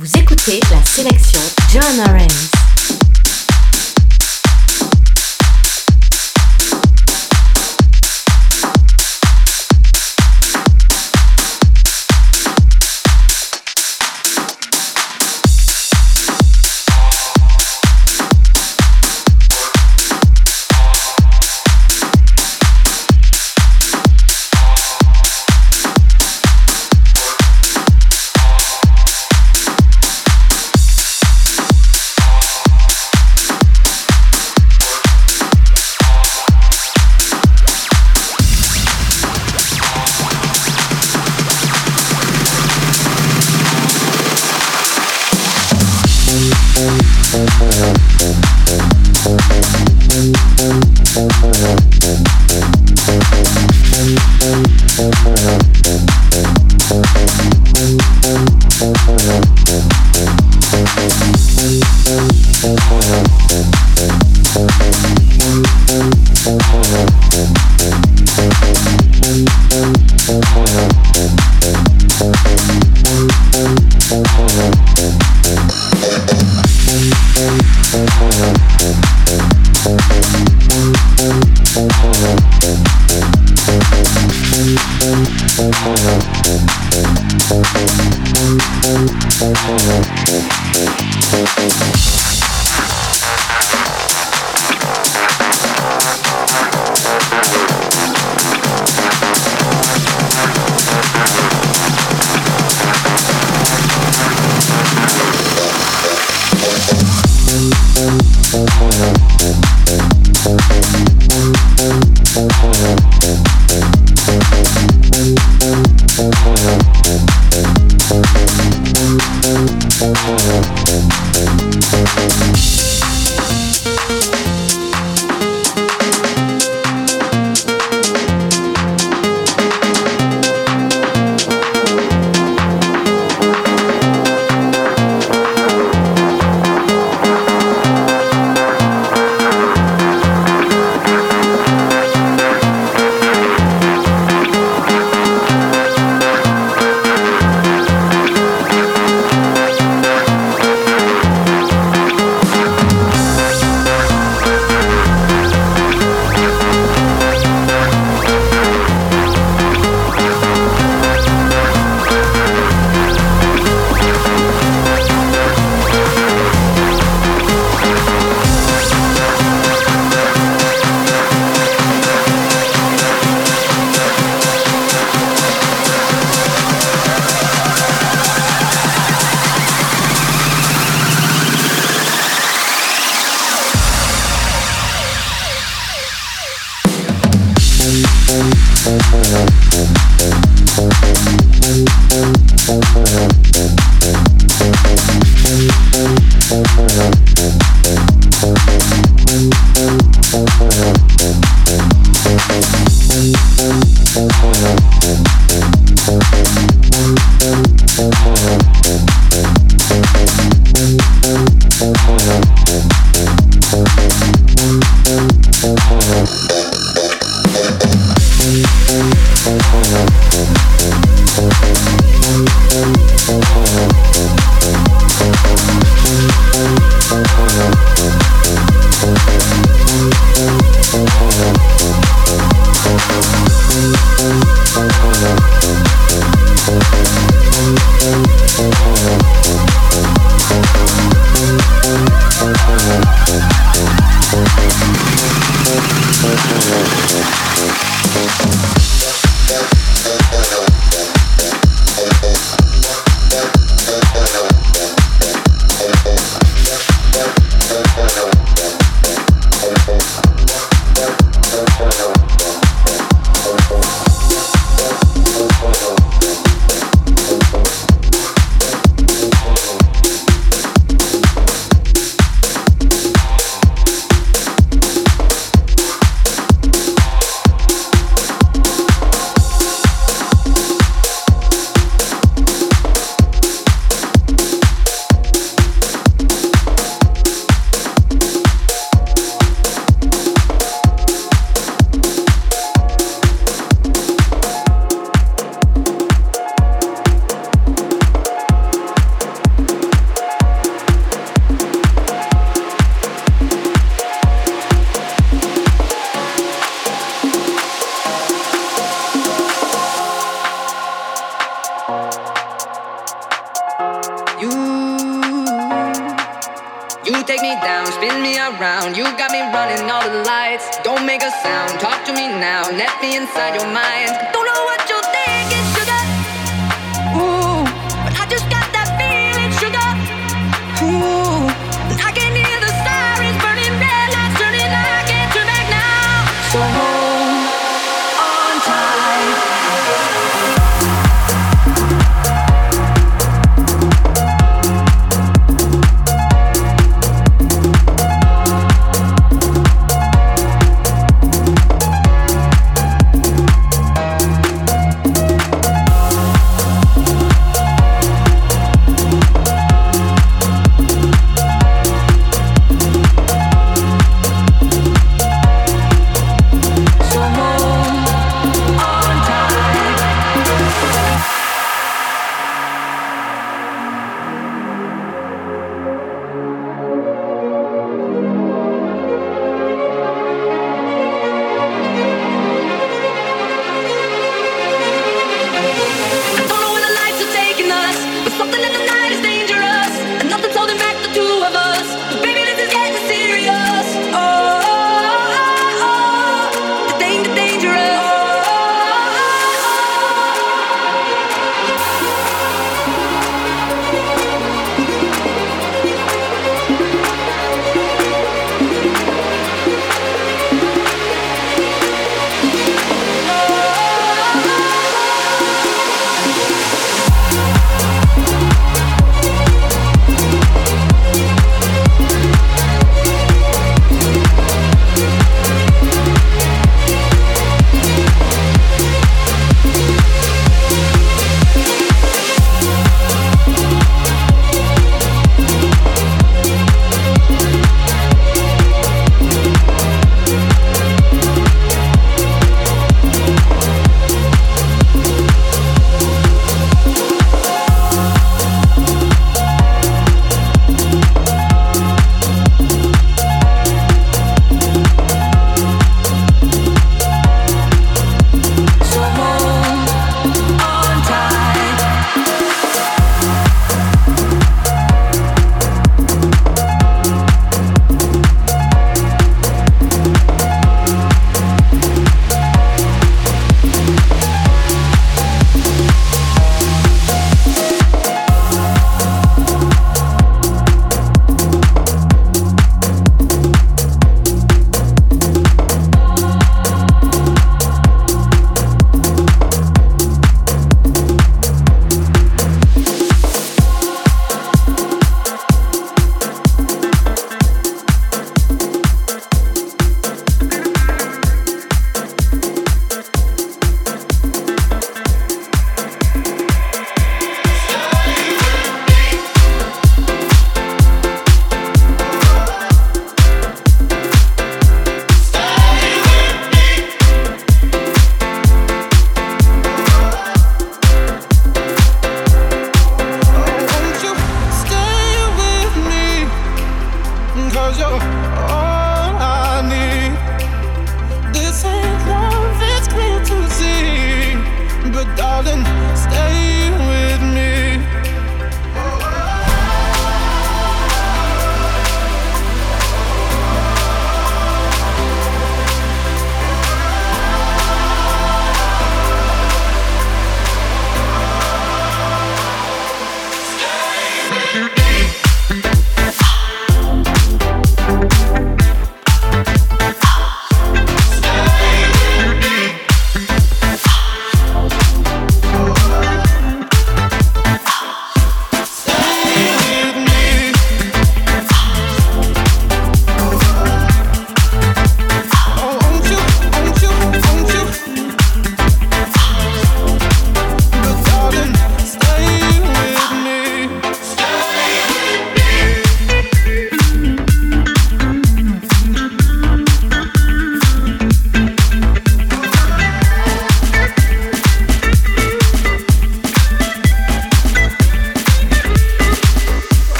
Vous écoutez la sélection John Orange.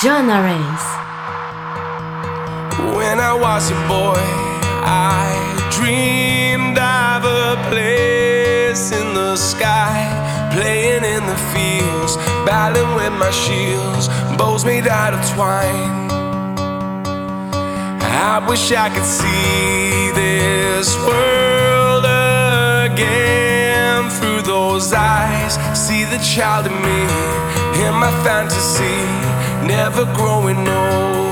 Joanna Rays. When I was a boy, I dreamed of a place in the sky playing in the fields, battling with my shields, bows made out of twine. I wish I could see this world again through those eyes, see the child in me, in my fantasy never growing old.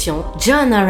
John Joanna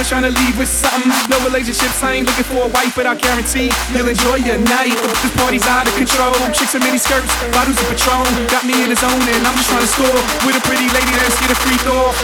I'm trying to leave with something. No relationships, I ain't looking for a wife, but I guarantee you'll enjoy your night. This party's out of control. Chicks in mini skirts, bottles of Patron, got me in the zone, and I'm just trying to score with a pretty lady that's get a free throw.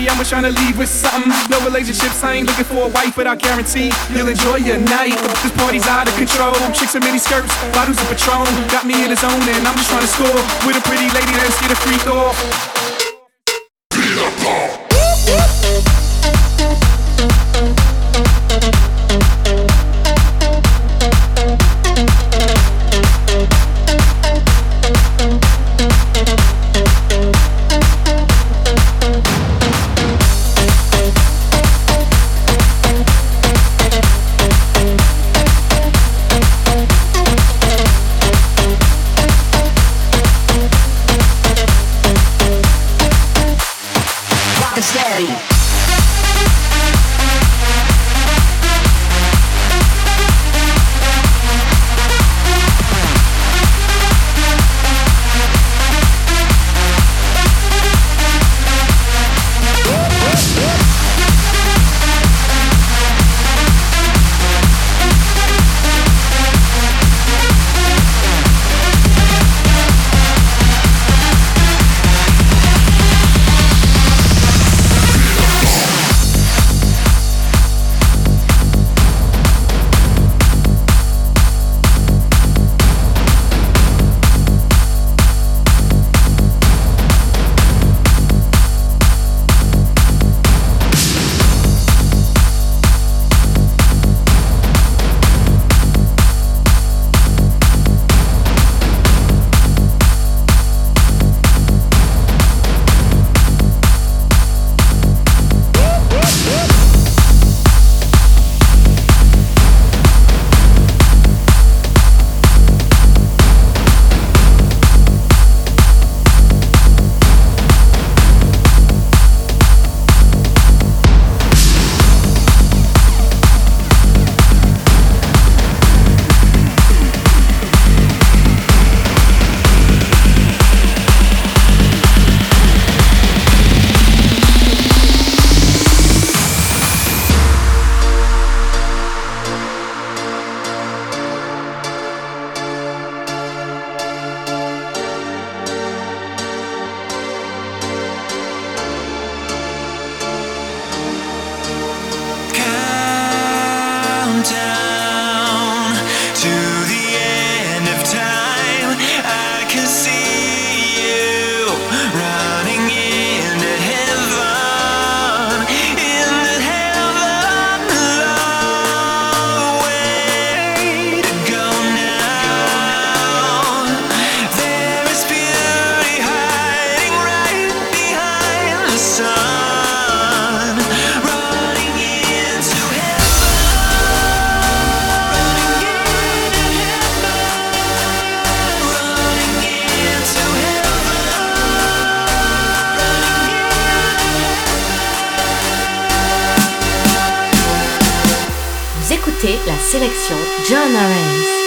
Everybody I'm trying to leave with something. No relationships, I ain't looking for a wife, but I guarantee you'll enjoy your night. This party's out of control. Chicks in mini skirts, bottles of Patron. Got me in the zone, and I'm just trying to score with a pretty lady that's get a free throw. La sélection John Arens.